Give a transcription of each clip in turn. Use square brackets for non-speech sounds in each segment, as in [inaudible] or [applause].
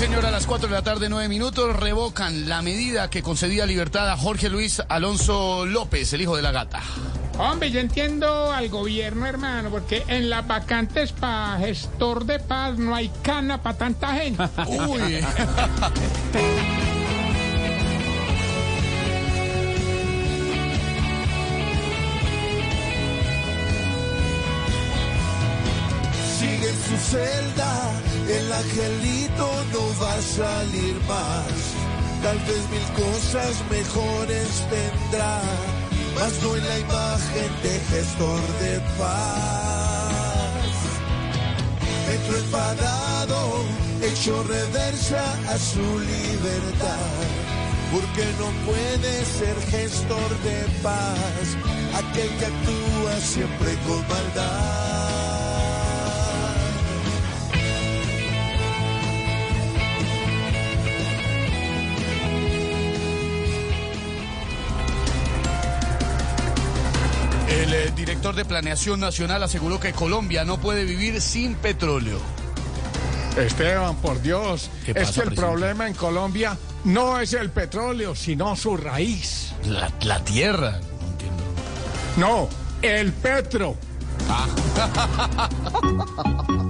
Señora, a las 4 de la tarde, 9 minutos, revocan la medida que concedía libertad a Jorge Luis Alonso López, el hijo de la gata. Hombre, yo entiendo al gobierno, hermano, porque en las vacantes para gestor de paz no hay cana para tanta gente. [laughs] Uy. [laughs] su celda, el angelito no va a salir más. Tal vez mil cosas mejores tendrá, mas no en la imagen de gestor de paz. Petro enfadado, hecho reversa a su libertad. Porque no puede ser gestor de paz, aquel que actúa siempre con maldad. El eh, director de Planeación Nacional aseguró que Colombia no puede vivir sin petróleo. Esteban, por Dios, ¿Qué es que el presidente? problema en Colombia no es el petróleo, sino su raíz. La, la tierra. No entiendo. No, el petro. [laughs]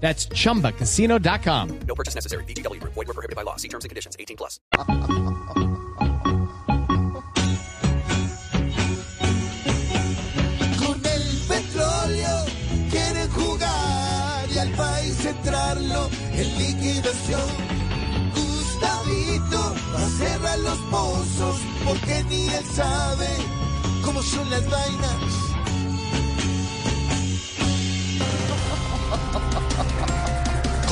That's chumbacasino.com. No purchase necessary. BGW. Void were prohibited by law. See terms and conditions. 18 plus. Con el petróleo quieren jugar y al país centrarlo en liquidación. Gustavito va a cerrar los pozos porque ni él sabe cómo son las vainas.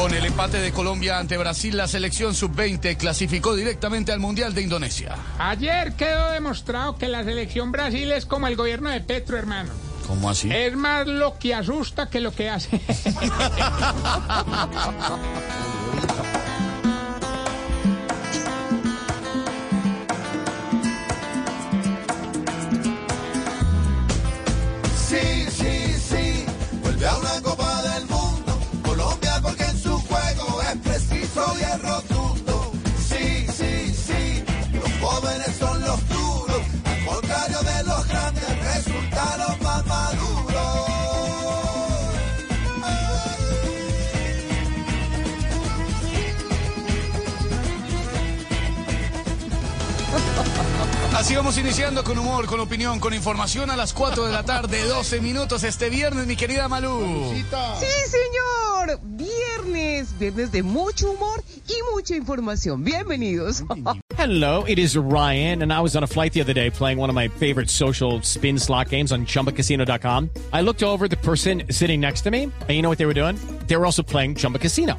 Con el empate de Colombia ante Brasil, la selección sub-20 clasificó directamente al Mundial de Indonesia. Ayer quedó demostrado que la selección Brasil es como el gobierno de Petro, hermano. ¿Cómo así? Es más lo que asusta que lo que hace. [laughs] Así vamos iniciando con humor, con opinión, con información a las 4 de la tarde, [laughs] 12 minutos este viernes, mi querida Malú. Sí, señor. Viernes, viernes de mucho humor y mucha información. Bienvenidos. [laughs] Hello, it is Ryan, and I was on a flight the other day playing one of my favorite social spin slot games on chumbacasino.com. I looked over at the person sitting next to me, and you know what they were doing? They were also playing Chumba Casino.